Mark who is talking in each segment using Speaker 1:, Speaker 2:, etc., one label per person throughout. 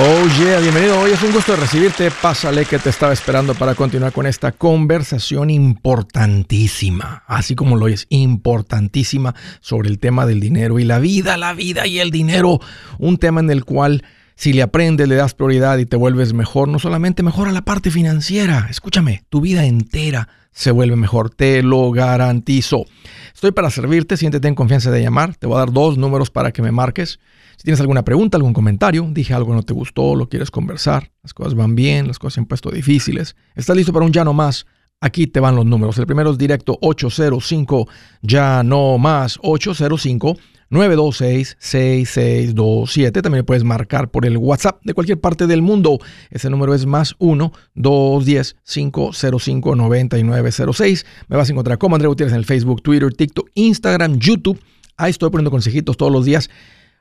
Speaker 1: Oh yeah, bienvenido. Hoy es un gusto recibirte. Pásale que te estaba esperando para continuar con esta conversación importantísima, así como lo es, importantísima sobre el tema del dinero y la vida, la vida y el dinero. Un tema en el cual si le aprendes, le das prioridad y te vuelves mejor, no solamente mejora la parte financiera, escúchame, tu vida entera se vuelve mejor, te lo garantizo. Estoy para servirte, siéntete en confianza de llamar, te voy a dar dos números para que me marques. Si tienes alguna pregunta, algún comentario, dije algo no te gustó, lo quieres conversar, las cosas van bien, las cosas se han puesto difíciles, estás listo para un ya no más, aquí te van los números. El primero es directo 805, ya no más, 805. 926-6627. También puedes marcar por el WhatsApp de cualquier parte del mundo. Ese número es más 1-210-505-9906. Me vas a encontrar como André Gutiérrez en el Facebook, Twitter, TikTok, Instagram, YouTube. Ahí estoy poniendo consejitos todos los días.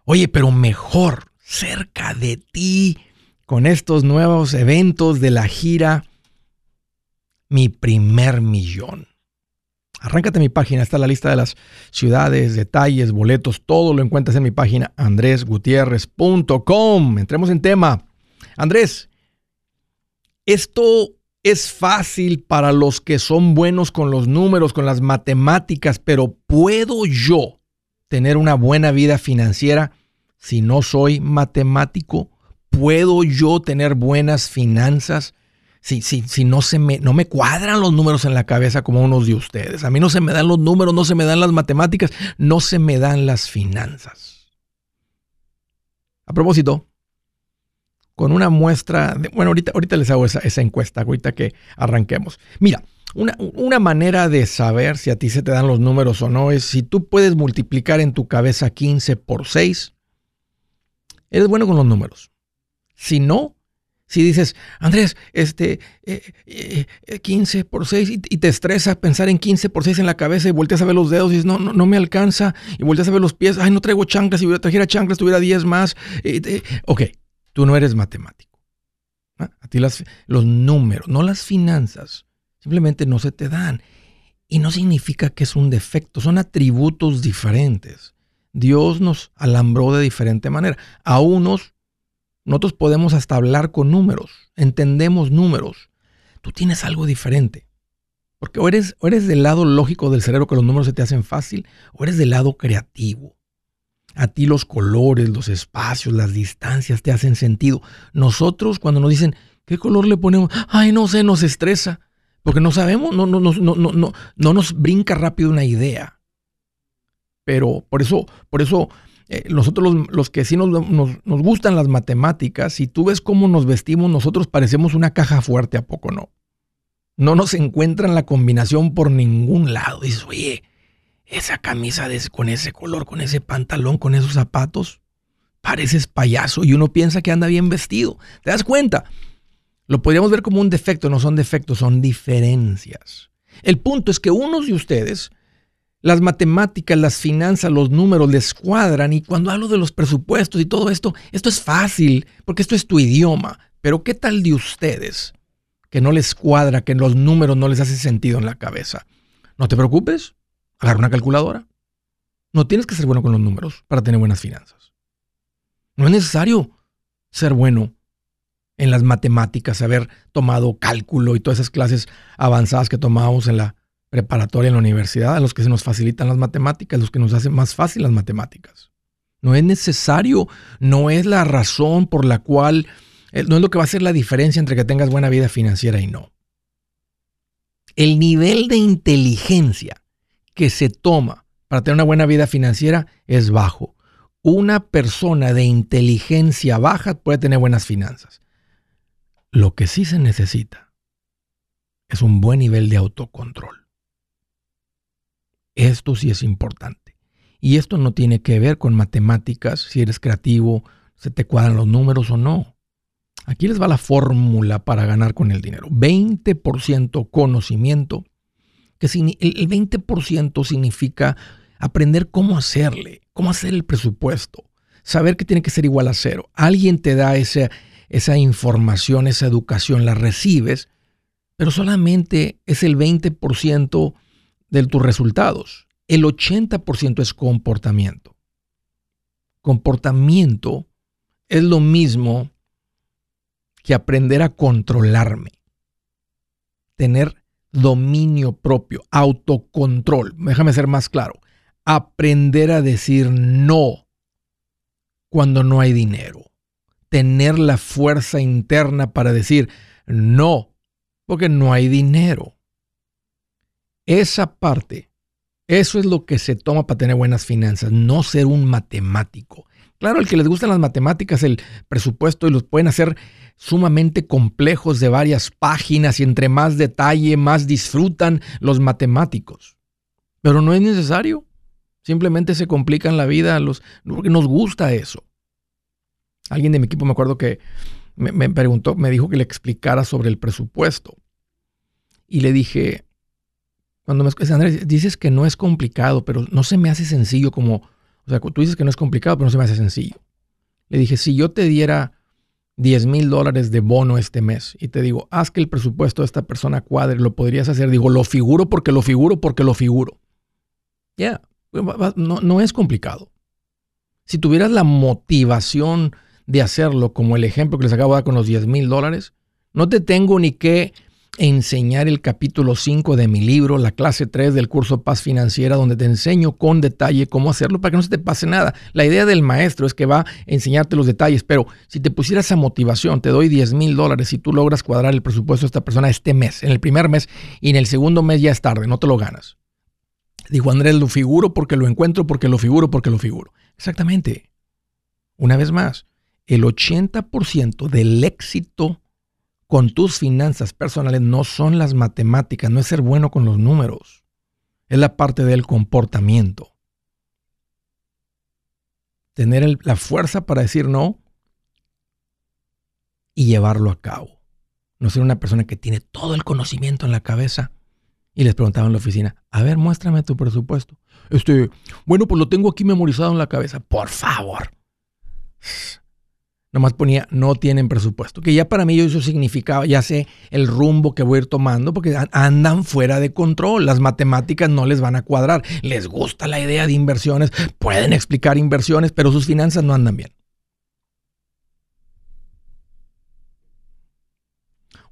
Speaker 1: Oye, pero mejor, cerca de ti, con estos nuevos eventos de la gira, mi primer millón. Arráncate mi página, está la lista de las ciudades, detalles, boletos, todo lo encuentras en mi página andresgutierrez.com. Entremos en tema. Andrés, esto es fácil para los que son buenos con los números, con las matemáticas, pero ¿puedo yo tener una buena vida financiera si no soy matemático? ¿Puedo yo tener buenas finanzas si, si, si no, se me, no me cuadran los números en la cabeza como unos de ustedes? A mí no se me dan los números, no se me dan las matemáticas, no se me dan las finanzas. A propósito, con una muestra, de, bueno, ahorita, ahorita les hago esa, esa encuesta, ahorita que arranquemos. Mira, una, manera de saber si a ti se te dan los números o no es si tú puedes multiplicar en tu cabeza 15 por 6, eres bueno con los números. Si no, si dices, Andrés, este, 15 eh, eh, por 6 y, te estresa pensar en 15 por 6 en la cabeza y volteas a ver los dedos y dices, no, no, no me alcanza y volteas a ver los pies, ay, no traigo chanclas, si hubiera trajera chanclas tuviera 10 más. ok, tú no eres matemático. A ti las, los números, no las finanzas Simplemente no se te dan. Y no significa que es un defecto, son atributos diferentes. Dios nos alambró de diferente manera. A unos, nosotros podemos hasta hablar con números, entendemos números. Tú tienes algo diferente. Porque o eres, o eres del lado lógico del cerebro que los números se te hacen fácil, o eres del lado creativo. A ti los colores, los espacios, las distancias te hacen sentido. Nosotros cuando nos dicen, ¿qué color le ponemos? Ay, no sé, nos estresa. Porque no sabemos, no, no, no, no, no, no nos brinca rápido una idea. Pero por eso, por eso eh, nosotros los, que sí nos, nos, nos, gustan las matemáticas, si tú ves cómo nos vestimos, nosotros parecemos una caja fuerte, ¿a poco no? No nos encuentran la combinación por ningún lado. Dices, oye, esa camisa con ese color, con ese pantalón, con esos zapatos, pareces payaso y uno piensa que anda bien vestido. ¿Te das cuenta? Lo podríamos ver como un defecto, no son defectos, son diferencias. El punto es que unos de ustedes, las matemáticas, las finanzas, los números les cuadran y cuando hablo de los presupuestos y todo esto, esto es fácil porque esto es tu idioma. Pero ¿qué tal de ustedes que no les cuadra, que los números no les hace sentido en la cabeza? No te preocupes, agarra una calculadora. No tienes que ser bueno con los números para tener buenas finanzas. No es necesario ser bueno en las matemáticas, haber tomado cálculo y todas esas clases avanzadas que tomábamos en la preparatoria en la universidad, a los que se nos facilitan las matemáticas, los que nos hacen más fácil las matemáticas. No es necesario, no es la razón por la cual, eh, no es lo que va a hacer la diferencia entre que tengas buena vida financiera y no. El nivel de inteligencia que se toma para tener una buena vida financiera es bajo. Una persona de inteligencia baja puede tener buenas finanzas. Lo que sí se necesita es un buen nivel de autocontrol. Esto sí es importante. Y esto no tiene que ver con matemáticas, si eres creativo, se te cuadran los números o no. Aquí les va la fórmula para ganar con el dinero. 20% conocimiento, que el 20% significa aprender cómo hacerle, cómo hacer el presupuesto, saber que tiene que ser igual a cero. Alguien te da esa información, esa educación la recibes, pero solamente es el 20% de tus resultados. El 80% es comportamiento. Comportamiento es lo mismo que aprender a controlarme. Tener dominio propio, autocontrol. Déjame ser más claro. Aprender a decir no cuando no hay dinero. Tener la fuerza interna para decir no, porque no hay dinero. Esa parte, eso es lo que se toma para tener buenas finanzas, no ser un matemático. Claro, el que les gustan las matemáticas, el presupuesto, y los pueden hacer sumamente complejos de varias páginas y entre más detalle, más disfrutan los matemáticos. Pero no es necesario. Simplemente se complican la vida los, porque nos gusta eso. Alguien de mi equipo me acuerdo que me, preguntó, me dijo que le explicara sobre el presupuesto. Y le dije, cuando me escuchas, Andrés, dices que no es complicado, pero no se me hace sencillo como, o sea, tú dices que no es complicado, pero no se me hace sencillo. Le dije, si yo te diera 10 mil dólares de bono este mes y te digo, haz que el presupuesto de esta persona cuadre, lo podrías hacer. Digo, lo figuro porque lo figuro porque lo figuro. Ya, no, no es complicado. Si tuvieras la motivación de hacerlo, como el ejemplo que les acabo de dar con los 10 mil dólares, no te tengo ni que enseñar el capítulo 5 de mi libro, la clase 3 del curso Paz Financiera, donde te enseño con detalle cómo hacerlo para que no se te pase nada. La idea del maestro es que va a enseñarte los detalles, pero si te pusieras esa motivación, te doy 10 mil dólares si tú logras cuadrar el presupuesto de esta persona este mes, en el primer mes y en el segundo mes ya es tarde, no te lo ganas. Dijo Andrés, lo figuro porque lo encuentro, porque lo figuro, porque lo figuro. Exactamente. Una vez más, el 80% del éxito con tus finanzas personales no son las matemáticas, no es ser bueno con los números, es la parte del comportamiento. Tener la fuerza para decir no y llevarlo a cabo. No ser una persona que tiene todo el conocimiento en la cabeza. Y les preguntaba en la oficina, a ver, muéstrame tu presupuesto. Este, bueno, pues lo tengo aquí memorizado en la cabeza. Por favor nomás ponía no tienen presupuesto, que ya para mí eso significaba, ya sé el rumbo que voy a ir tomando, porque andan fuera de control, las matemáticas no les van a cuadrar, les gusta la idea de inversiones, pueden explicar inversiones, pero sus finanzas no andan bien.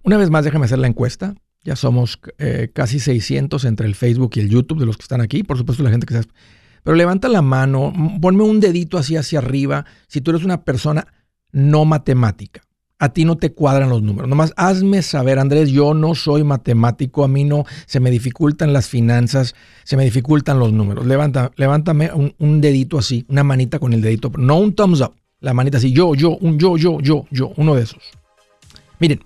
Speaker 1: Una vez más, déjame hacer la encuesta. Ya somos eh, casi 600 entre el Facebook y el YouTube de los que están aquí. Por supuesto, la gente que está... Pero levanta la mano, ponme un dedito así hacia arriba. Si tú eres una persona no matemática. A ti no te cuadran los números. Nomás hazme saber, Andrés, yo no soy matemático, a mí no se me dificultan las finanzas, se me dificultan los números. Levanta, levántame un, dedito así, una manita con el dedito, no un thumbs up, la manita así, yo, yo, un yo, yo, yo, yo, uno de esos. Miren,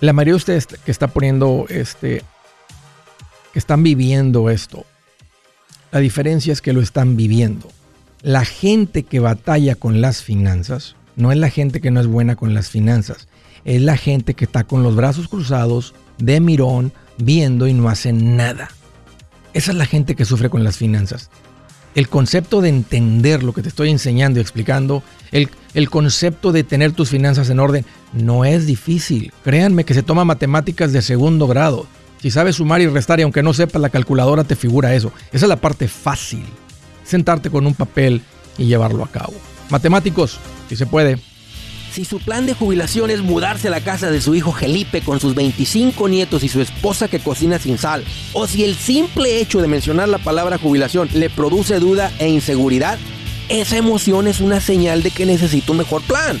Speaker 1: la mayoría de ustedes que está poniendo este, que están viviendo esto, la diferencia es que lo están viviendo la gente que batalla con las finanzas no es la gente que no es buena con las finanzas, es la gente que está con los brazos cruzados, de mirón, viendo y no hace nada. Esa es la gente que sufre con las finanzas. El concepto de entender lo que te estoy enseñando y explicando, el, el concepto de tener tus finanzas en orden, no es difícil. Créanme que se toma matemáticas de segundo grado. Si sabes sumar y restar y aunque no sepas la calculadora te figura eso. Esa es la parte fácil sentarte con un papel y llevarlo a cabo. Matemáticos, si se puede.
Speaker 2: Si su plan de jubilación es mudarse a la casa de su hijo Felipe con sus 25 nietos y su esposa que cocina sin sal, o si el simple hecho de mencionar la palabra jubilación le produce duda e inseguridad, esa emoción es una señal de que necesita un mejor plan.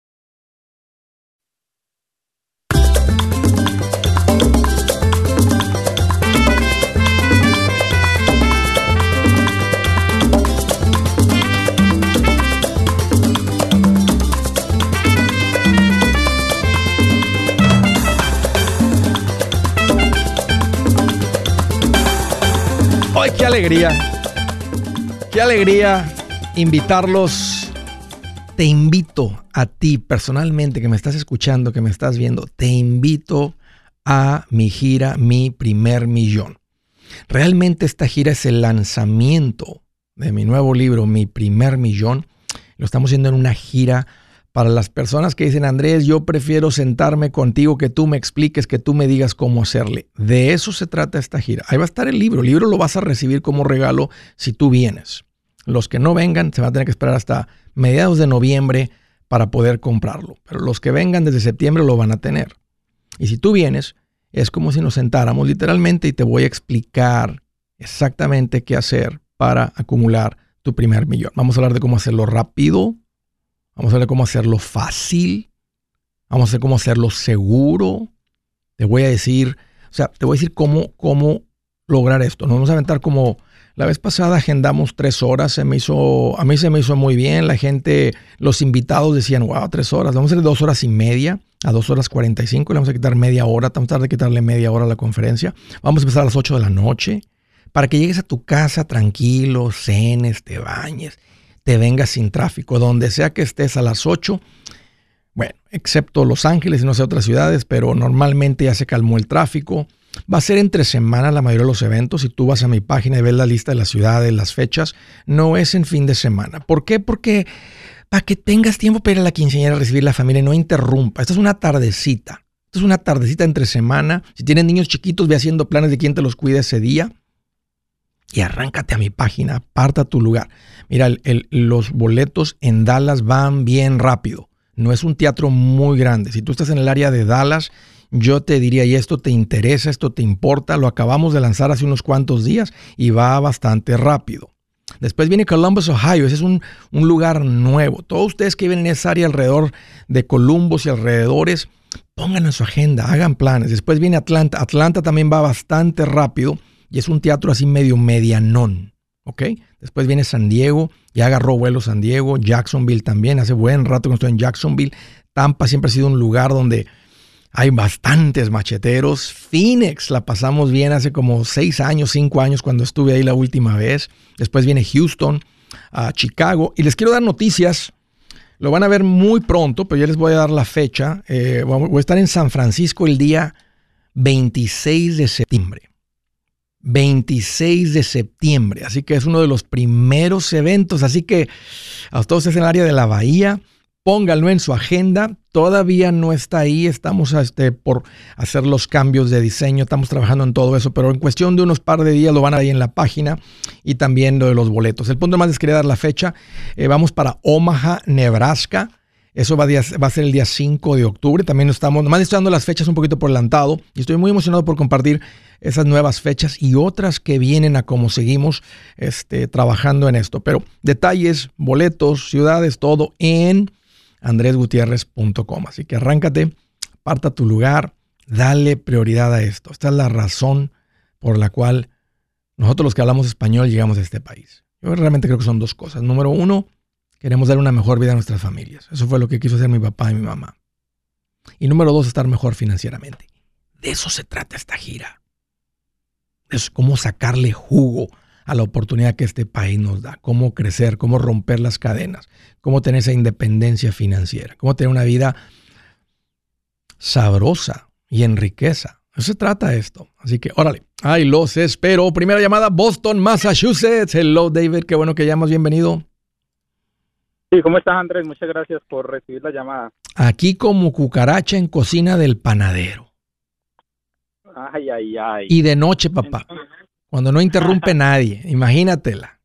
Speaker 1: qué alegría! ¡Qué alegría invitarlos! Te invito a ti personalmente que me estás escuchando, que me estás viendo, te invito a mi gira Mi Primer Millón. Realmente esta gira es el lanzamiento de mi nuevo libro, Mi Primer Millón. Lo estamos haciendo en una gira para las personas que dicen, Andrés, yo prefiero sentarme contigo, que tú me expliques, que tú me digas cómo hacerle. De eso se trata esta gira. Ahí va a estar el libro. El libro lo vas a recibir como regalo si tú vienes. Los que no vengan se van a tener que esperar hasta mediados de noviembre para poder comprarlo. Pero los que vengan desde septiembre lo van a tener. Y si tú vienes, es como si nos sentáramos literalmente y te voy a explicar exactamente qué hacer para acumular tu primer millón. Vamos a hablar de cómo hacerlo rápido, Vamos a ver cómo hacerlo fácil. Vamos a ver cómo hacerlo seguro. Te voy a decir, o sea, te voy a decir cómo, cómo lograr esto. Nos vamos a aventar como la vez pasada agendamos tres horas. Se me hizo, a mí se me hizo muy bien. La gente, los invitados decían, wow, tres horas. Vamos a hacer dos horas y media a dos horas cuarenta y cinco. Le vamos a quitar media hora. Vamos a de quitarle media hora a la conferencia. Vamos a empezar a las ocho de la noche para que llegues a tu casa tranquilo, cenes, te bañes te vengas sin tráfico. Donde sea que estés a las 8, bueno, excepto Los Ángeles y no sé otras ciudades, pero normalmente ya se calmó el tráfico. Va a ser entre semana la mayoría de los eventos. Si tú vas a mi página y ves la lista de las ciudades, las fechas, no es en fin de semana. ¿Por qué? Porque para que tengas tiempo para ir a la quinceañera a recibir la familia y no interrumpa. Esta es una tardecita. Esta es una tardecita entre semana. Si tienes niños chiquitos, ve haciendo planes de quién te los cuide ese día y arráncate a mi página, aparta tu lugar. Mira, los boletos en Dallas van bien rápido. No es un teatro muy grande. Si tú estás en el área de Dallas, yo te diría, y esto te interesa, esto te importa, lo acabamos de lanzar hace unos cuantos días y va bastante rápido. Después viene Columbus, Ohio. Ese es un, un lugar nuevo. Todos ustedes que viven en esa área alrededor de Columbus y alrededores, pongan en su agenda, hagan planes. Después viene Atlanta. Atlanta también va bastante rápido y es un teatro así medio medianón. ¿Ok? Después viene San Diego, ya agarró vuelo San Diego, Jacksonville también, hace buen rato que estoy en Jacksonville. Tampa siempre ha sido un lugar donde hay bastantes macheteros. Phoenix la pasamos bien hace como seis años, cinco años cuando estuve ahí la última vez. Después viene Houston, a Chicago. Y les quiero dar noticias. Lo van a ver muy pronto, pero ya les voy a dar la fecha. Eh, voy a estar en San Francisco el día 26 de septiembre. 26 de septiembre. Así que es uno de los primeros eventos. Así que a todos en el área de la bahía, pónganlo en su agenda. Todavía no está ahí. Estamos este, por hacer los cambios de diseño. Estamos trabajando en todo eso. Pero en cuestión de unos par de días lo van a ver en la página y también lo de los boletos. El punto más es quería dar la fecha. Eh, vamos para Omaha, Nebraska. Eso va a, va a, ser el día 5 de octubre. También estamos, nomás estoy dando las fechas un poquito por adelantado. Y estoy muy emocionado por compartir esas nuevas fechas y otras que vienen a cómo seguimos este, trabajando en esto. Pero detalles, boletos, ciudades, todo en andresgutierrez.com. Así que arráncate, aparta tu lugar, dale prioridad a esto. Esta es la razón por la cual nosotros los que hablamos español llegamos a este país. Yo realmente creo que son dos cosas. Número uno, Queremos dar una mejor vida a nuestras familias. Eso fue lo que quiso hacer mi papá y mi mamá. Y número dos, estar mejor financieramente. De eso se trata esta gira. Es cómo sacarle jugo a la oportunidad que este país nos da, cómo crecer, cómo romper las cadenas, cómo tener esa independencia financiera, cómo tener una vida sabrosa y en riqueza. Eso se trata esto. Así que, órale, ay, los espero. Primera llamada, Boston, Massachusetts. Hello, David, qué bueno que llamas, bienvenido.
Speaker 3: Sí, ¿cómo estás, Andrés? Muchas gracias por recibir la llamada.
Speaker 1: Aquí como cucaracha en cocina del panadero.
Speaker 3: Ay, ay, ay.
Speaker 1: Y de noche, papá. Cuando no interrumpe nadie. Imagínatela.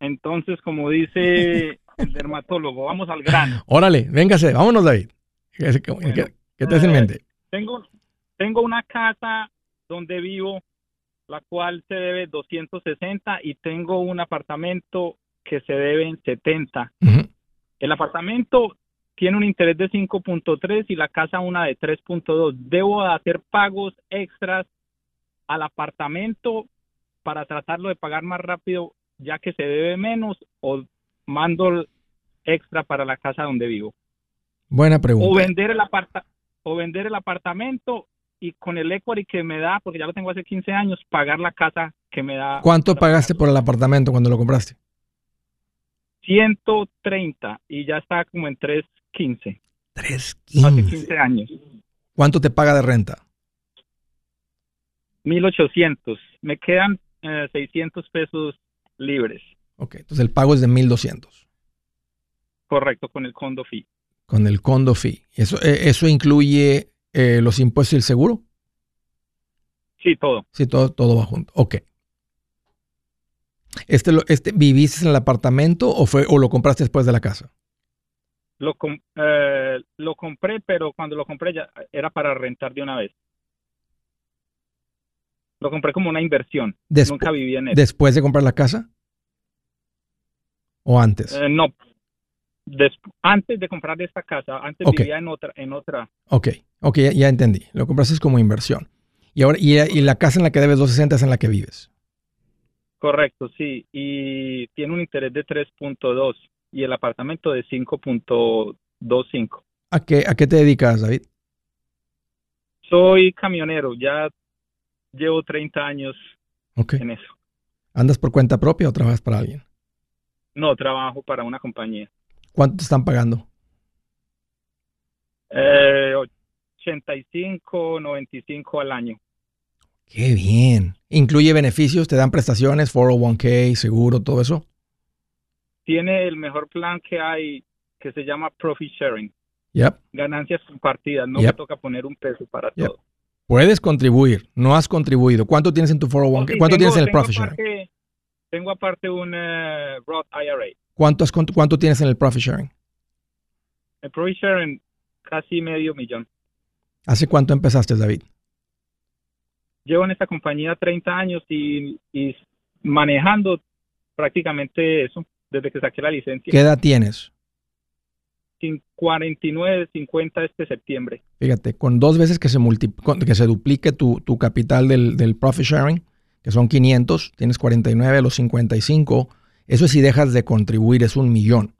Speaker 3: Entonces, como dice el dermatólogo, vamos al grano.
Speaker 1: Órale, véngase, vámonos, David. ¿Qué, qué, te hace en mente?
Speaker 3: Tengo, tengo una casa donde vivo, la cual se debe 260 y tengo un apartamento que se debe en 70. El apartamento tiene un interés de 5.3 y la casa una de 3.2. Debo hacer pagos extras al apartamento para tratarlo de pagar más rápido ya que se debe menos o mando extra para la casa donde vivo.
Speaker 1: Buena pregunta.
Speaker 3: O vender el aparta o vender el apartamento y con el equity que me da, porque ya lo tengo hace 15 años, pagar la casa que me da.
Speaker 1: ¿Cuánto pagaste por el apartamento cuando lo compraste?
Speaker 3: 130 y ya está como en 315.
Speaker 1: 315. Hace
Speaker 3: 15 años.
Speaker 1: ¿Cuánto te paga de renta?
Speaker 3: 1800. Me quedan 600 eh, pesos libres.
Speaker 1: Ok, entonces el pago es de 1200.
Speaker 3: Correcto, con el condo fee.
Speaker 1: Con el condo fee. ¿Eso, eh, eso incluye eh, los impuestos y el seguro?
Speaker 3: Sí, todo.
Speaker 1: Sí, todo, todo va junto. Ok. Este, este, ¿Viviste en el apartamento o, fue, o lo compraste después de la casa?
Speaker 3: Lo, eh, lo compré, pero cuando lo compré ya era para rentar de una vez. Lo compré como una inversión. Nunca viví en él.
Speaker 1: ¿Después de comprar la casa? ¿O antes?
Speaker 3: Eh, no. antes de comprar esta casa, antes vivía en otra, en otra.
Speaker 1: Ok, ok, ya, entendí. Lo compraste como inversión. Y ahora, y, y, la casa en la que debes 260 es en la que vives.
Speaker 3: Correcto, sí. Y tiene un interés de 3.2 y el apartamento de 5.25.
Speaker 1: ¿A qué, ¿A qué te dedicas, David?
Speaker 3: Soy camionero, ya llevo 30 años en eso.
Speaker 1: ¿Andas por cuenta propia o trabajas para alguien?
Speaker 3: No, trabajo para una compañía.
Speaker 1: ¿Cuánto te están pagando?
Speaker 3: Eh, 85, 95 al año.
Speaker 1: Qué bien. ¿Incluye beneficios? ¿Te dan prestaciones, 401k, seguro, todo eso?
Speaker 3: Tiene el mejor plan que hay que se llama Profit Sharing.
Speaker 1: Yep.
Speaker 3: Ganancias compartidas. No me toca poner un peso para todo.
Speaker 1: Puedes contribuir. No has contribuido. ¿Cuánto tienes en tu 401k? ¿Cuánto tienes en el Profit Sharing?
Speaker 3: tengo aparte un eh, Roth IRA.
Speaker 1: ¿Cuánto, ¿Cuánto tienes en el Profit Sharing?
Speaker 3: El Profit Sharing casi medio millón.
Speaker 1: ¿Hace cuánto empezaste, David?
Speaker 3: llevo en esta compañía 30 años y, manejando prácticamente eso desde que saqué la licencia.
Speaker 1: ¿Qué edad tienes?
Speaker 3: 49, 50 este septiembre.
Speaker 1: Fíjate, con dos veces que se, que se duplique tu, capital del, del, profit sharing, que son 500, tienes 49 a los 55, eso si dejas de contribuir es un millón.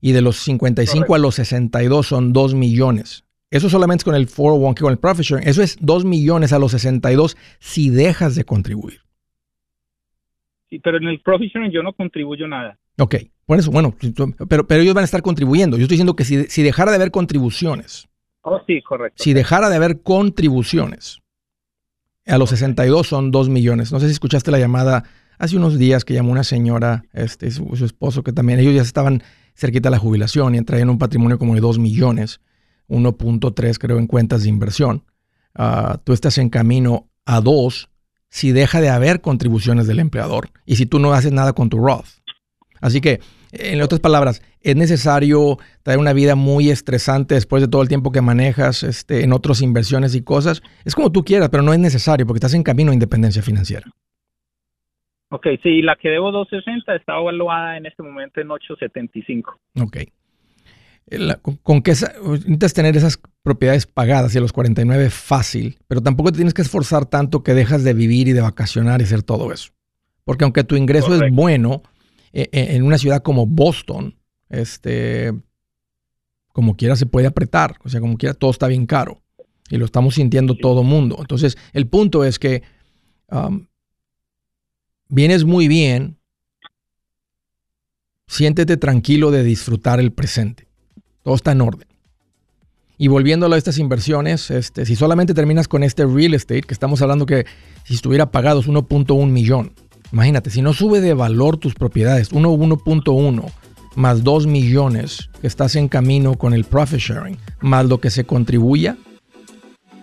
Speaker 1: Y de los 55 a los 62 son 2 millones. Eso solamente es con el 401k, con el profit sharing. Eso es 2 millones a los 62 si dejas de contribuir.
Speaker 3: Sí, pero en el profit sharing yo no contribuyo nada.
Speaker 1: Ok, por eso, bueno, pero, pero ellos van a estar contribuyendo. Yo estoy diciendo que si, si dejara de haber contribuciones.
Speaker 3: Oh, sí, correcto.
Speaker 1: Si dejara de haber contribuciones, a los 62 son 2 millones. No sé si escuchaste la llamada hace unos días que llamó una señora, este, su, su esposo, que también ellos ya estaban cerquita de la jubilación y traían un patrimonio como de 2 millones 1.3 creo en cuentas de inversión. Ah, tú estás en camino a 2 si deja de haber contribuciones del empleador y si tú no haces nada con tu Roth. Así que, en otras palabras, es necesario traer una vida muy estresante después de todo el tiempo que manejas este, en otras inversiones y cosas. Es como tú quieras, pero no es necesario porque estás en camino a independencia financiera.
Speaker 3: Ok, sí, la que debo 260 está evaluada en este momento en 875.
Speaker 1: Ok con, que necesitas tener esas propiedades pagadas y a los 49 es fácil, pero tampoco te tienes que esforzar tanto que dejas de vivir y de vacacionar y hacer todo eso. Porque aunque tu ingreso es bueno, eh, eh, en una ciudad como Boston, este, como quiera se puede apretar, o sea, como quiera todo está bien caro y lo estamos sintiendo todo mundo. Entonces, el punto es que um, vienes muy bien, siéntete tranquilo de disfrutar el presente. Todo está en orden. Y volviéndolo a estas inversiones, este, si solamente terminas con este real estate, que estamos hablando que si estuviera pagado es 1.1 millón. Imagínate, si no sube de valor tus propiedades, 1.1 más 2 millones que estás en camino con el profit sharing, más lo que se contribuya,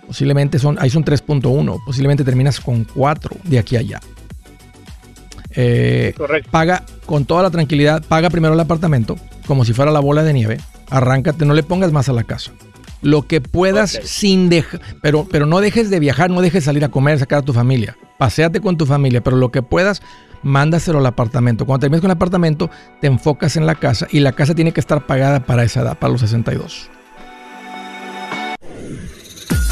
Speaker 1: posiblemente son, ahí son 3.1, posiblemente terminas con 4 de aquí a allá. Eh, paga con toda la tranquilidad, paga primero el apartamento, como si fuera la bola de nieve, arráncate, no le pongas más a la casa lo que puedas sin dejar, pero, pero no dejes de viajar, no dejes de salir a comer, sacar a tu familia. Paseate con tu familia, pero lo que puedas, mándaselo al apartamento. Cuando termines con el apartamento, te enfocas en la casa y la casa tiene que estar pagada para esa edad, para los 62.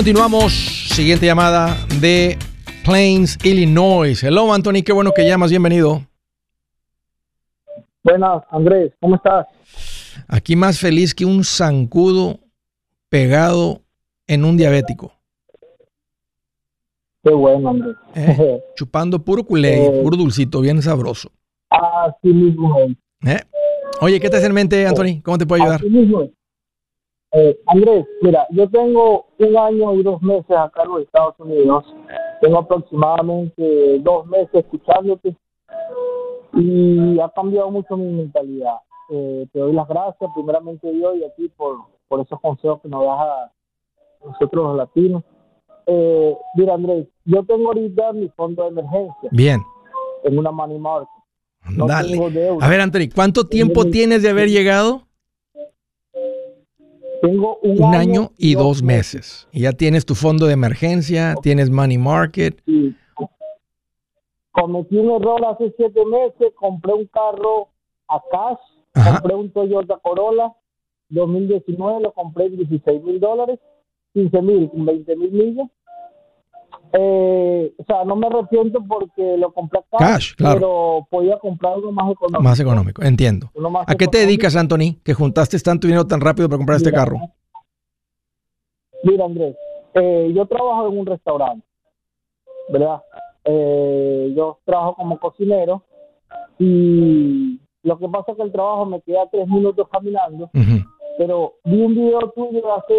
Speaker 1: Continuamos. Siguiente llamada de Plains, Illinois. Hello, Anthony. Qué bueno que llamas. Bienvenido.
Speaker 4: Buenas, Andrés. ¿Cómo estás?
Speaker 1: Aquí más feliz que un zancudo pegado en un diabético.
Speaker 4: Qué bueno, Andrés.
Speaker 1: Eh, chupando puro culé, eh, puro dulcito, bien sabroso.
Speaker 4: Así mismo.
Speaker 1: Eh. Oye, ¿qué te hace en mente, Anthony? ¿Cómo te puedo ayudar?
Speaker 4: Así mismo. Eh, Andrés, mira, yo tengo un año y dos meses acá en los Estados Unidos. Tengo aproximadamente dos meses escuchándote y ha cambiado mucho mi mentalidad. Eh, te doy las gracias, primeramente Dios, y a ti por, por esos consejos que nos das a nosotros los latinos. Eh, mira, Andrés, yo tengo ahorita mi fondo de emergencia.
Speaker 1: Bien.
Speaker 4: En una money market.
Speaker 1: Dale. A ver, Anthony, ¿cuánto tiempo tienes de haber llegado?
Speaker 4: Tengo
Speaker 1: un, año, y dos meses. Y ya tienes tu fondo de emergencia, tienes money market.
Speaker 4: Cometí un error hace siete meses, compré un carro a cash, compré un Toyota Corolla 2019, lo compré en 16 mil dólares, 15 mil, 20 mil millas. Eh, o sea, no me arrepiento porque lo compré
Speaker 1: cash, claro.
Speaker 4: pero podía comprar algo más económico.
Speaker 1: Más económico, entiendo. ¿A qué te dedicas, Anthony, que juntaste tanto dinero tan rápido para comprar este carro?
Speaker 4: Mira, Andrés, eh, yo trabajo en un restaurante, ¿verdad? Eh, yo trabajo como cocinero y lo que pasa es que el trabajo me queda tres minutos caminando pero vi un video tuyo hace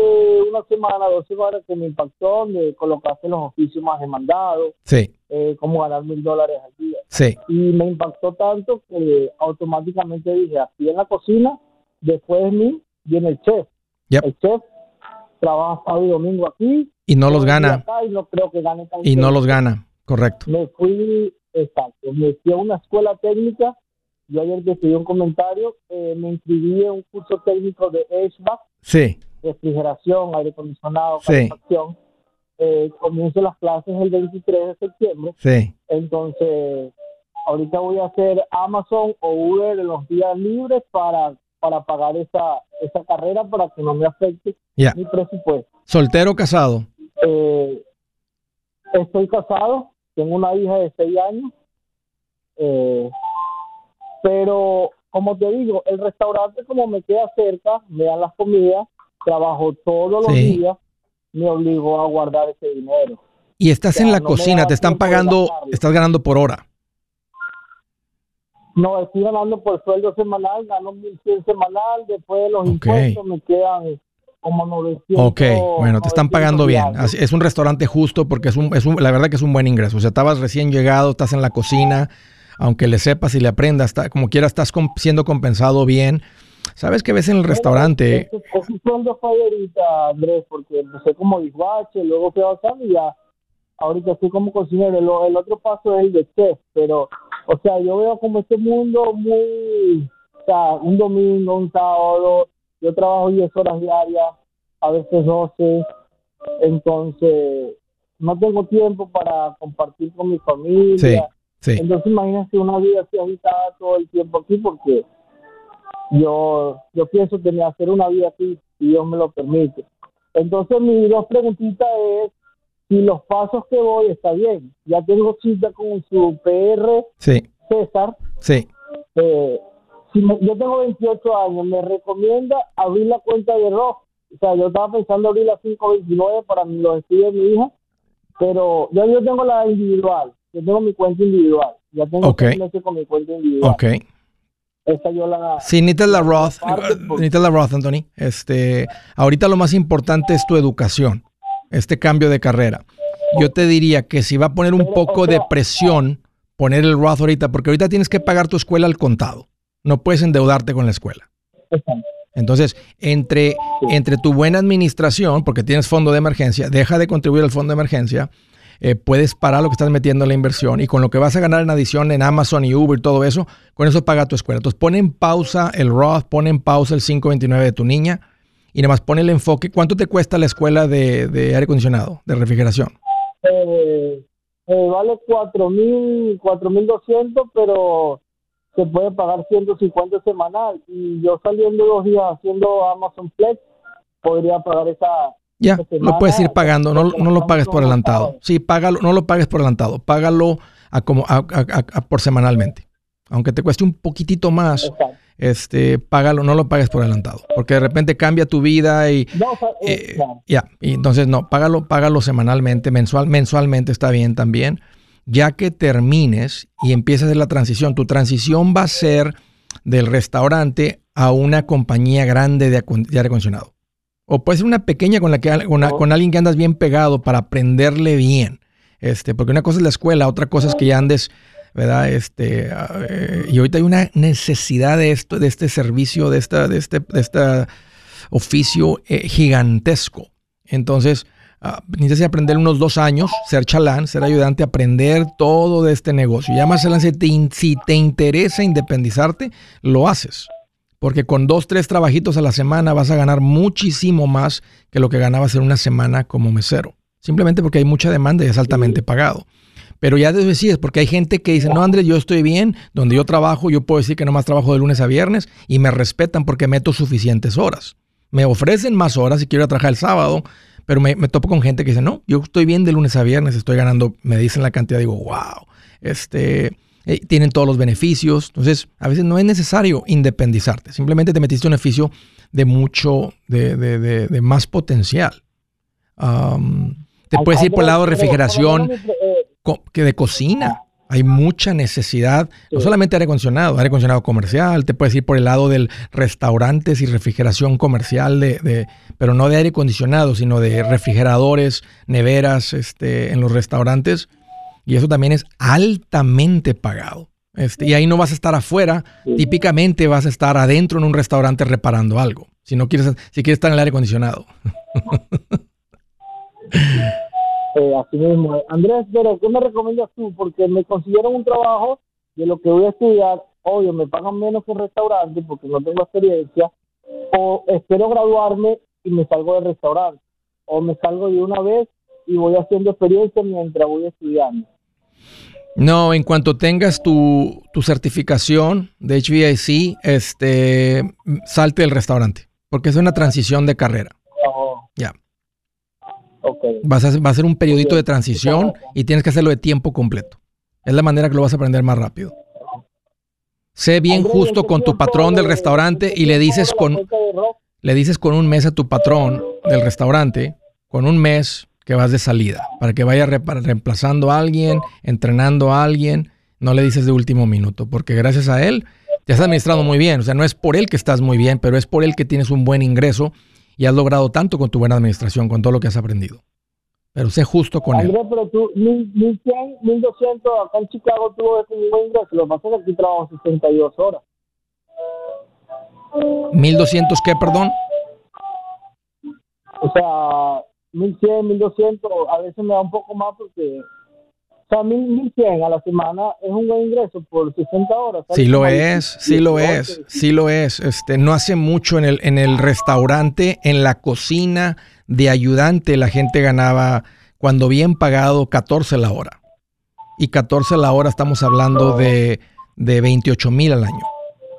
Speaker 4: una semana, dos semanas que me impactó, donde colocaste los oficios más demandados,
Speaker 1: sí.
Speaker 4: eh, como ganar mil dólares al día.
Speaker 1: Sí.
Speaker 4: Y me impactó tanto que automáticamente dije, aquí en la cocina, después de mí, viene el chef. El chef trabaja sábado y domingo aquí.
Speaker 1: Y no los gana.
Speaker 4: Y no creo que gane
Speaker 1: Y no los gana, correcto.
Speaker 4: Me fui, exacto, me fui a una escuela técnica yo ayer decidí un comentario, eh, me inscribí en un curso técnico de HVAC,
Speaker 1: sí.
Speaker 4: refrigeración, aire acondicionado, calefacción. Eh, comienzo las clases el 23 de septiembre.
Speaker 1: Sí.
Speaker 4: Entonces, ahorita voy a hacer Amazon o Uber en los días libres para, para pagar esa, esa carrera para que no me afecte mi presupuesto.
Speaker 1: ¿Soltero o casado?
Speaker 4: Eh, estoy casado, tengo una hija de 6 años. Eh, pero como te digo, el restaurante como me queda cerca, me dan las comidas, trabajo todos los días, me obligó a guardar ese dinero.
Speaker 1: Y estás en la cocina, te están pagando, estás ganando por hora.
Speaker 4: No, estoy ganando por sueldo semanal, gano 1.100 semanal, después de los impuestos me quedan como 900.
Speaker 1: Ok, bueno, te están pagando bien. Es un restaurante justo porque es un, es un, la verdad que es un buen ingreso. O sea, estabas recién llegado, estás en la cocina, aunque le sepas y le aprendas, como quiera estás siendo compensado bien. ¿Sabes qué ves en el restaurante?
Speaker 4: Ese sueldo fue ahorita, Andrés, porque empecé como disbache, luego fui avanzando y ya ahorita estoy como cocinero. El, otro paso es el de chef, pero, o sea, yo veo como este mundo muy, o sea, un domingo, un sábado, yo trabajo 10 horas diarias, a veces 12, entonces no tengo tiempo para compartir con mi familia. Entonces imagínate una vida así agitada todo el tiempo aquí porque yo, yo pienso que me hacer una vida así, si Dios me lo permite. Entonces mis dos preguntitas es si los pasos que voy está bien. Ya tengo cita con su PR César.
Speaker 1: Sí.
Speaker 4: Eh, si yo tengo 28 años, me recomienda abrir la cuenta de Roth. O sea, yo estaba pensando abrir la 529 para los estudios de mi hija, pero yo, yo tengo la individual. Yo tengo mi cuenta individual. Ya tengo
Speaker 1: okay.
Speaker 4: meses con mi cuenta individual.
Speaker 1: Ok.
Speaker 4: Esta yo la...
Speaker 1: Sí, necesitas la Roth. Necesitas la Roth, Anthony. Este, ahorita lo más importante es tu educación, este cambio de carrera. Yo te diría que si va a poner un poco de presión, poner el Roth ahorita, porque ahorita tienes que pagar tu escuela al contado. No puedes endeudarte con la escuela. Entonces, entre, entre tu buena administración, porque tienes fondo de emergencia, deja de contribuir al fondo de emergencia, eh, puedes parar lo que estás metiendo en la inversión y con lo que vas a ganar en adición en Amazon y Uber y todo eso, con eso paga tu escuela. Entonces, pon en pausa el Roth, pon en pausa el 529 de tu niña y nada más pon el enfoque. ¿Cuánto te cuesta la escuela de, aire acondicionado, de refrigeración?
Speaker 4: Eh, eh, vale 4.000, 4.200, pero se puede pagar 150 semanal y yo saliendo dos días haciendo Amazon Flex podría pagar esa
Speaker 1: ya, lo puedes ir pagando, no, no, lo pagues por adelantado. Sí, págalo, no lo pagues por adelantado, págalo a como a, por semanalmente. Aunque te cueste un poquitito más, este, págalo, no lo pagues por adelantado, porque de repente cambia tu vida y eh, ya, y entonces no, págalo, págalo semanalmente, mensual, mensualmente está bien también ya que termines y empieces a hacer la transición, tu transición va a ser del restaurante a una compañía grande de, aire acondicionado. O puede ser una pequeña con, la que, con, alguien que andas bien pegado para aprenderle bien. Este, porque una cosa es la escuela, otra cosa es que ya andes, ¿verdad? Este, eh, y ahorita hay una necesidad de esto, de este servicio, de esta, de este, de este oficio eh, gigantesco. Entonces, Uh, necesitas aprender unos dos años, ser chalán, ser ayudante, aprender todo de este negocio. Ya más adelante, si te interesa independizarte, lo haces. Porque con dos, tres trabajitos a la semana vas a ganar muchísimo más que lo que ganabas en una semana como mesero. Simplemente porque hay mucha demanda y es altamente pagado. Pero ya te decides, porque hay gente que dice, no, Andrés, yo estoy bien, donde yo trabajo, yo puedo decir que no más trabajo de lunes a viernes y me respetan porque meto suficientes horas. Me ofrecen más horas si quiero trabajar el sábado, pero me, topo con gente que dice, no, yo estoy bien de lunes a viernes, estoy ganando, me dicen la cantidad, digo, wow, este, eh, tienen todos los beneficios. Entonces, a veces no es necesario independizarte, simplemente te metiste un beneficio de mucho, de, de, de, más potencial. te puedes ir por el lado de refrigeración, que de cocina hay mucha necesidad, no solamente aire acondicionado, aire acondicionado comercial, te puedes ir por el lado del restaurantes y refrigeración comercial, de, pero no de aire acondicionado, sino de refrigeradores, neveras este, en los restaurantes. Y eso también es altamente pagado. Este, y ahí no vas a estar afuera, típicamente vas a estar adentro en un restaurante reparando algo. Si no quieres, si quieres estar en el aire acondicionado.
Speaker 4: Eh, así mismo. Andrés, pero ¿qué me recomiendas tú? Porque me consiguieron un trabajo de lo que voy a estudiar. Obvio, me pagan menos que un restaurante porque no tengo experiencia. O espero graduarme y me salgo del restaurante. O me salgo de una vez y voy haciendo experiencia mientras voy estudiando.
Speaker 1: No, en cuanto tengas tu, tu certificación de HVIC, este, salte del restaurante, porque es una transición de carrera. Oh. Ya. Vas a, va a ser un periodito de transición y tienes que hacerlo de tiempo completo. Es la manera que lo vas a aprender más rápido. Sé bien justo con tu patrón del restaurante y le dices con le dices con un mes a tu patrón del restaurante, con un mes que vas de salida, para que vaya reemplazando a alguien, entrenando a alguien, no le dices de último minuto, porque gracias a él te has administrado muy bien, o sea, no es por él que estás muy bien, pero es por él que tienes un buen ingreso y has logrado tanto con tu buena administración, con todo lo que has aprendido. Pero sé justo con
Speaker 4: André, pero tú, 1100, 1200, acá en Chicago tuvo ese mismo ingreso. Lo que pasa es que aquí trabajo 62 horas.
Speaker 1: ¿1200 qué, perdón?
Speaker 4: O sea, 1100, 1200, a veces me da un poco más porque o sea, 1100 a la semana es un buen ingreso por 60 horas.
Speaker 1: Sí lo es, sí lo es, sí lo es. Este, no hace mucho en el, en el restaurante, en la cocina de ayudante, la gente ganaba, cuando bien pagado, 14 la hora. Y 14 la hora estamos hablando de, de 28 mil al año.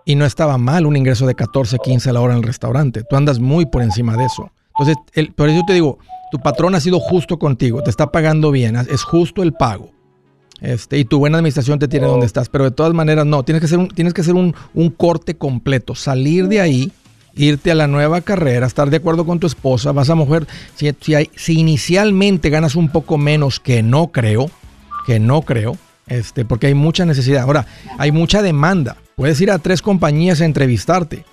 Speaker 1: Y no estaba mal un ingreso de 14, 15 la hora en el restaurante. Tú andas muy por encima de eso. Entonces, el, por eso te digo, tu patrón ha sido justo contigo, te está pagando bien, es justo el pago. Este, y tu buena administración te tiene donde estás. Pero de todas maneras, no, tienes que hacer un, tienes que hacer un, corte completo. Salir de ahí, irte a la nueva carrera, estar de acuerdo con tu esposa. Vas a mujer, si, si, inicialmente ganas un poco menos, que no creo, que no creo, este, porque hay mucha necesidad. Ahora, hay mucha demanda. Puedes ir a tres compañías a entrevistarte.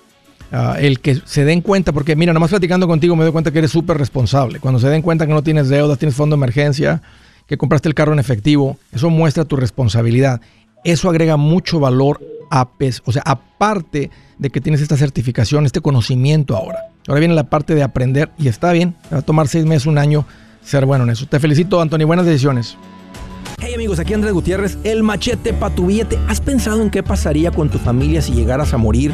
Speaker 1: Ah, el que se den cuenta, porque mira, nomás platicando contigo me doy cuenta que eres súper responsable. Cuando se den cuenta que no tienes deudas, tienes fondo de emergencia, que compraste el carro en efectivo, eso muestra tu responsabilidad. Eso agrega mucho valor a o sea, aparte de que tienes esta certificación, este conocimiento ahora. Ahora viene la parte de aprender y está bien, va a tomar seis meses, un año ser bueno en eso. Te felicito, Anthony, buenas decisiones.
Speaker 2: Hey amigos, aquí Andrés Gutiérrez, el machete para tu billete. ¿Has pensado en qué pasaría con tu familia si llegaras a morir?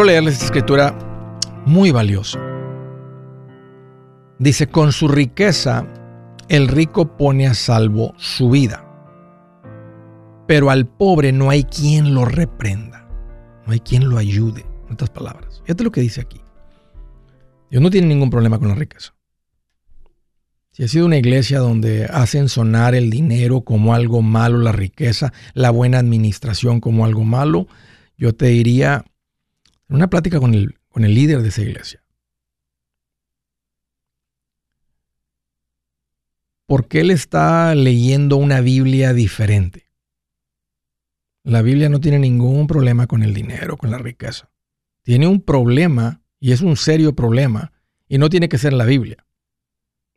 Speaker 1: Quiero leerles esta escritura muy valiosa. Dice, con su riqueza el rico pone a salvo su vida, pero al pobre no hay quien lo reprenda, no hay quien lo ayude. En otras palabras, fíjate lo que dice aquí. Dios no tiene ningún problema con la riqueza. Si ha sido una iglesia donde hacen sonar el dinero como algo malo, la riqueza, la buena administración como algo malo, yo te diría, en una plática con el, con el líder de esa iglesia, ¿por qué él está leyendo una Biblia diferente? La Biblia no tiene ningún problema con el dinero, con la riqueza. Tiene un problema, y es un serio problema, y no tiene que ser la Biblia.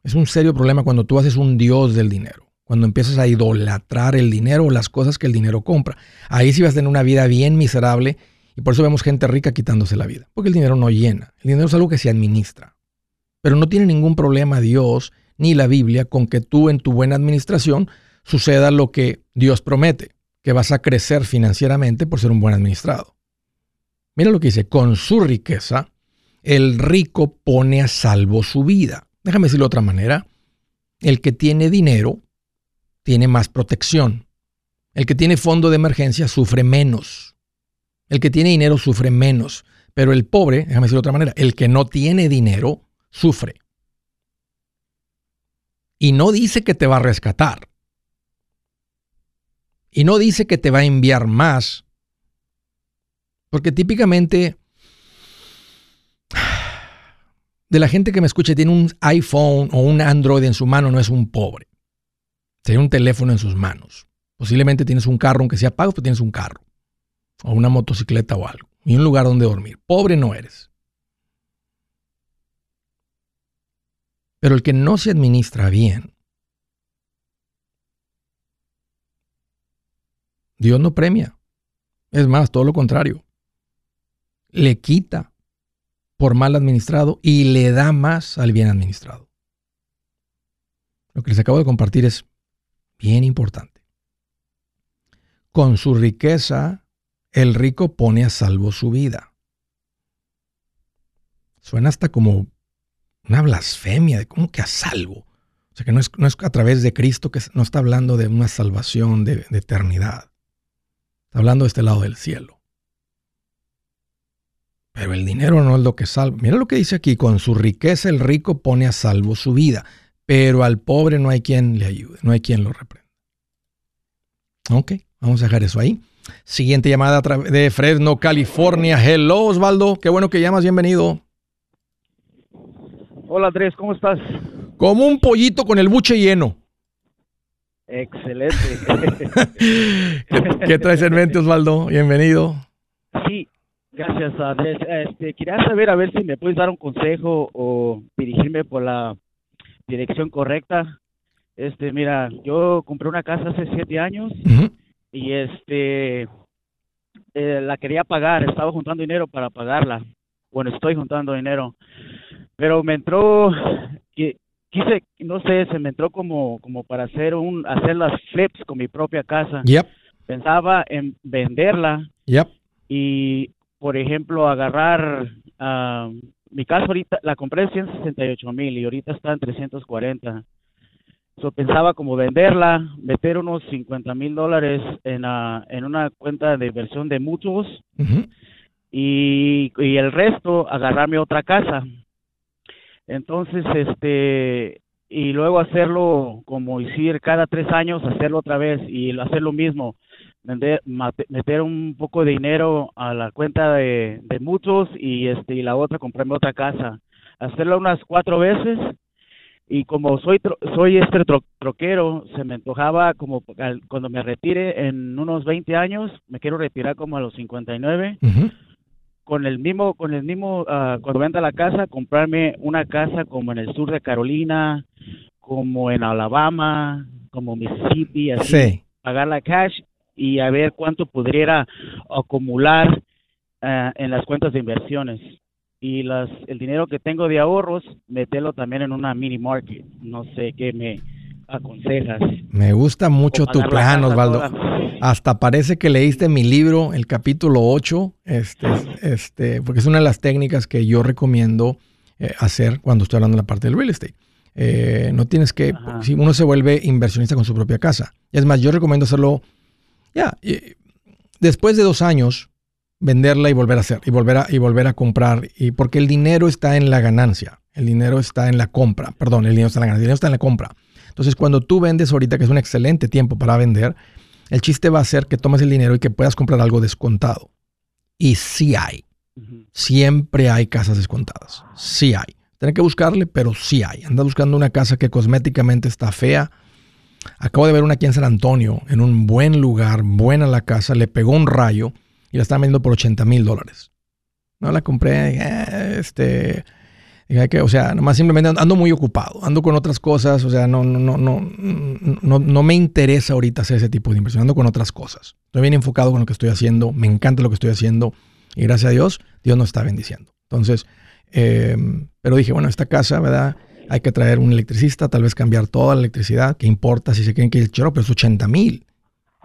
Speaker 1: Es un serio problema cuando tú haces un Dios del dinero, cuando empiezas a idolatrar el dinero o las cosas que el dinero compra. Ahí sí vas a tener una vida bien miserable y por eso vemos gente rica quitándose la vida, porque el dinero no llena. El dinero es algo que se administra. Pero no tiene ningún problema Dios ni la Biblia con que tú en tu buena administración suceda lo que Dios promete, que vas a crecer financieramente por ser un buen administrado. Mira lo que dice, con su riqueza, el rico pone a salvo su vida. Déjame decirlo de otra manera, el que tiene dinero tiene más protección. El que tiene fondo de emergencia sufre menos. El que tiene dinero sufre menos. Pero el pobre, déjame decirlo de otra manera, el que no tiene dinero sufre y no dice que te va a rescatar. Y no dice que te va a enviar más. Porque típicamente de la gente que me escucha tiene un iPhone o un Android en su mano no es un pobre. Tiene un teléfono en sus manos. Posiblemente tienes un carro, aunque sea pago, pero tienes un carro. O una motocicleta o algo. Y un lugar donde dormir. Pobre no eres. Pero el que no se administra bien, Dios no premia. Es más, todo lo contrario. Le quita por mal administrado y le da más al bien administrado. Lo que les acabo de compartir es bien importante. Con su riqueza, el rico pone a salvo su vida. Suena hasta como una blasfemia de cómo que a salvo. O sea, que no es, no es a través de Cristo que no está hablando de una salvación de, de eternidad. Está hablando de este lado del cielo. Pero el dinero no es lo que salva. Mira lo que dice aquí, con su riqueza el rico pone a salvo su vida, pero al pobre no hay quien le ayude, no hay quien lo reprenda. Ok, vamos a dejar eso ahí. Siguiente llamada de Fresno, California. Hello Osvaldo, qué bueno que llamas, bienvenido.
Speaker 5: Hola Andrés, ¿cómo estás?
Speaker 1: Como un pollito con el buche lleno.
Speaker 5: Excelente.
Speaker 1: ¿Qué, traes en mente Osvaldo? Bienvenido.
Speaker 5: Sí, Gracias, Andrés. Este, quería saber a ver si me puedes dar un consejo o dirigirme por la dirección correcta. Este, mira, yo compré una casa hace siete años y este eh, la quería pagar. Estaba juntando dinero para pagarla. Bueno, estoy juntando dinero, pero me entró quise, no sé, se me entró como como para hacer un hacer las flips con mi propia casa.
Speaker 1: Yep.
Speaker 5: Pensaba en venderla.
Speaker 1: Yep.
Speaker 5: Y por ejemplo, agarrar, uh, mi casa ahorita la compré en 168 mil y ahorita está en 340. So, pensaba como venderla, meter unos 50 mil dólares en, en una cuenta de inversión de mutuos y, y el resto agarrarme otra casa. Entonces, este, y luego hacerlo como decir cada tres años, hacerlo otra vez y hacer lo mismo meter un poco de dinero a la cuenta de, de mutuos y este y la otra comprarme otra casa hacerlo unas cuatro veces y como soy soy este troquero se me antojaba como cuando me retire en unos 20 años me quiero retirar como a los 59 con el mismo con el mismo ah, cuando venda la casa comprarme una casa como en el sur de Carolina como en Alabama como Mississippi así pagar la cash y a ver cuánto pudiera acumular eh, en las cuentas de inversiones. Y las, el dinero que tengo de ahorros, meterlo también en una mini market. No sé qué me aconsejas.
Speaker 1: Me gusta mucho tu plan, Osvaldo. Hasta parece que leíste mi libro, el capítulo 8, este, este, porque es una de las técnicas que yo recomiendo eh, hacer cuando estoy hablando de la parte del real estate. Eh, no tienes que, si uno se vuelve inversionista con su propia casa. Es más, yo recomiendo hacerlo ya, después de dos años, venderla y volver a hacer, y volver a, y volver a comprar, y porque el dinero está en la ganancia, el dinero está en la compra, perdón, el dinero está en la ganancia, el dinero está en la compra. Entonces, cuando tú vendes ahorita, que es un excelente tiempo para vender, el chiste va a ser que tomes el dinero y que puedas comprar algo descontado. Y sí hay. Siempre hay casas descontadas. Sí hay. Tienes que buscarle, pero sí hay. Anda buscando una casa que cosméticamente está fea, Acabo de ver una aquí en San Antonio, en un buen lugar, buena la casa, le pegó un rayo y la están vendiendo por 80 mil dólares. No la compré, eh, este, que, o sea, nomás simplemente ando muy ocupado, ando con otras cosas, o sea, no, no, no, no, no, no me interesa ahorita hacer ese tipo de inversión, ando con otras cosas. Estoy bien enfocado con lo que estoy haciendo, me encanta lo que estoy haciendo y gracias a Dios, Dios nos está bendiciendo. Entonces, eh, pero dije, bueno, esta casa, ¿verdad? hay que traer un electricista, tal vez cambiar toda la electricidad, ¿qué importa si se quieren que el chero? Pero es 80 mil.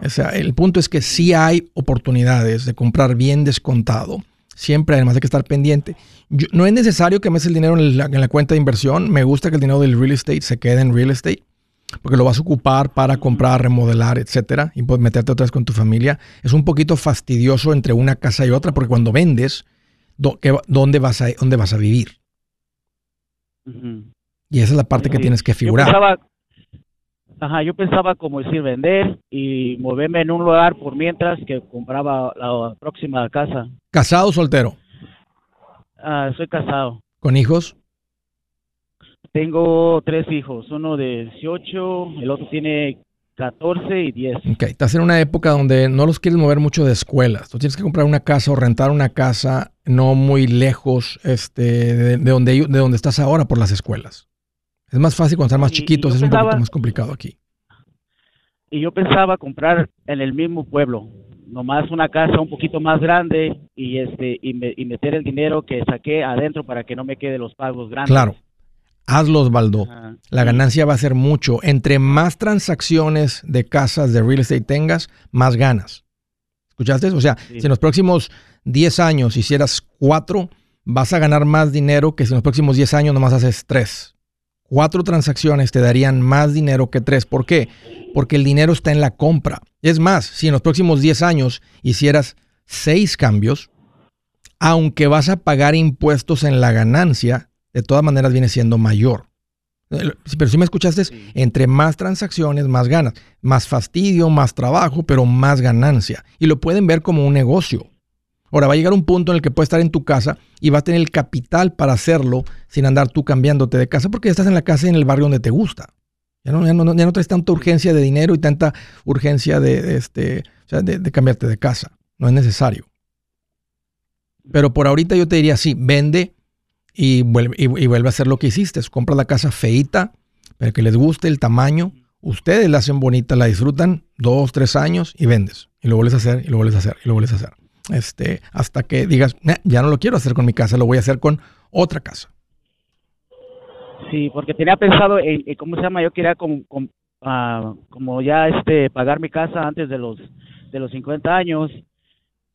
Speaker 1: O sea, el punto es que sí hay oportunidades de comprar bien descontado. Siempre, además hay que estar pendiente. no es necesario que metas el dinero en la, cuenta de inversión. Me gusta que el dinero del real estate se quede en real estate porque lo vas a ocupar para comprar, remodelar, etcétera, y puedes meterte otra vez con tu familia. Es un poquito fastidioso entre una casa y otra, porque cuando vendes, ¿dónde, vas a, dónde vas a vivir? Y esa es la parte que tienes que figurar.
Speaker 5: Yo pensaba, ajá, yo pensaba como decir vender y moverme en un lugar por mientras que compraba la próxima casa.
Speaker 1: ¿Casado o soltero?
Speaker 5: Ah, soy casado.
Speaker 1: ¿Con hijos?
Speaker 5: Tengo tres hijos, uno de 18, el otro tiene 14 y 10.
Speaker 1: Ok, estás en una época donde no los quieres mover mucho de escuelas. Tú tienes que comprar una casa o rentar una casa no muy lejos este, de, donde, de donde estás ahora por las escuelas. Es más fácil cuando están más chiquitos, es un poquito más complicado aquí.
Speaker 5: Y yo pensaba comprar en el mismo pueblo, nomás una casa un poquito más grande y este y, meter el dinero que saqué adentro para que no me quede los pagos grandes.
Speaker 1: Claro. Hazlo, Osvaldo. La ganancia va a ser mucho. Entre más transacciones de casas de real estate tengas, más ganas. ¿Escuchaste? O sea, si en los próximos 10 años hicieras cuatro, vas a ganar más dinero que si en los próximos 10 años nomás haces tres. Cuatro transacciones te darían más dinero que tres. ¿Por qué? Porque el dinero está en la compra. Es más, si en los próximos 10 años hicieras seis cambios, aunque vas a pagar impuestos en la ganancia, de todas maneras viene siendo mayor. Pero si me escuchaste, entre más transacciones, más ganas. Más fastidio, más trabajo, pero más ganancia. Y lo pueden ver como un negocio. Ahora va a llegar un punto en el que puedes estar en tu casa y vas a tener el capital para hacerlo sin andar tú cambiándote de casa porque ya estás en la casa y en el barrio donde te gusta. Ya no, ya no, traes tanta urgencia de dinero y tanta urgencia de, este, de cambiarte de casa. No es necesario. Pero por ahorita yo te diría, sí, vende y vuelve, y, vuelve a hacer lo que hiciste. Compra la casa feita, pero que les guste el tamaño. Ustedes la hacen bonita, la disfrutan dos, tres años y vendes. Y lo vuelves a hacer, y lo vuelves a hacer, y lo vuelves a hacer. Este, hasta que digas, ya no lo quiero hacer con mi casa, lo voy a hacer con otra casa.
Speaker 5: Sí, porque tenía pensado en, ¿cómo se llama? Yo quería como, ah, como, ya este pagar mi casa antes de los de los 50 años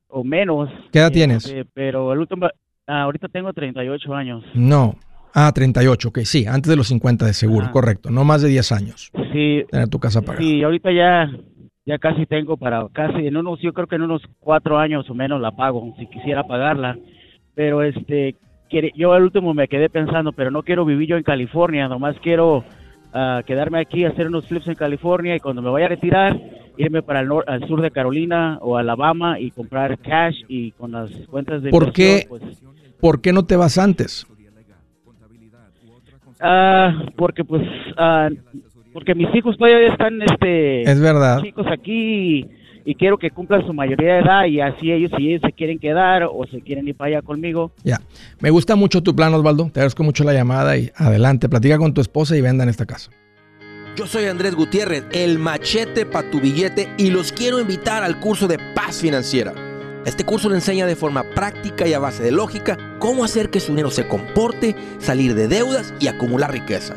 Speaker 5: o menos.
Speaker 1: ¿Qué edad tienes?
Speaker 5: Este, pero el último, Ah, ahorita tengo 38 años.
Speaker 1: No. Ah, 38, ok, sí, antes de los 50 de seguro, correcto, no más de 10 años.
Speaker 5: Sí.
Speaker 1: Tener tu casa pagada.
Speaker 5: Sí, ahorita ya, ya casi tengo para, casi en unos, yo creo que en unos cuatro años o menos la pago, si quisiera pagarla. Pero este, yo al último me quedé pensando, pero no quiero vivir yo en California, nomás quiero uh, quedarme aquí, hacer unos flips en California y cuando me vaya a retirar, irme para el al sur de Carolina o Alabama y comprar cash y con las cuentas de
Speaker 1: ¿Por qué, pues, ¿Por qué no te vas antes?
Speaker 5: Ah, porque pues ah, porque mis hijos todavía están este
Speaker 1: es verdad.
Speaker 5: chicos aquí y, quiero que cumplan su mayoría de edad y así ellos si ellos se quieren quedar o se quieren ir para allá conmigo.
Speaker 1: Ya. Me gusta mucho tu plan Osvaldo. Te agradezco mucho la llamada y adelante. Platica con tu esposa y vendan esta casa
Speaker 2: yo soy Andrés Gutiérrez, el machete para tu billete y los quiero invitar al curso de paz financiera. Este curso le enseña de forma práctica y a base de lógica cómo hacer que su dinero se comporte, salir de deudas y acumular riqueza.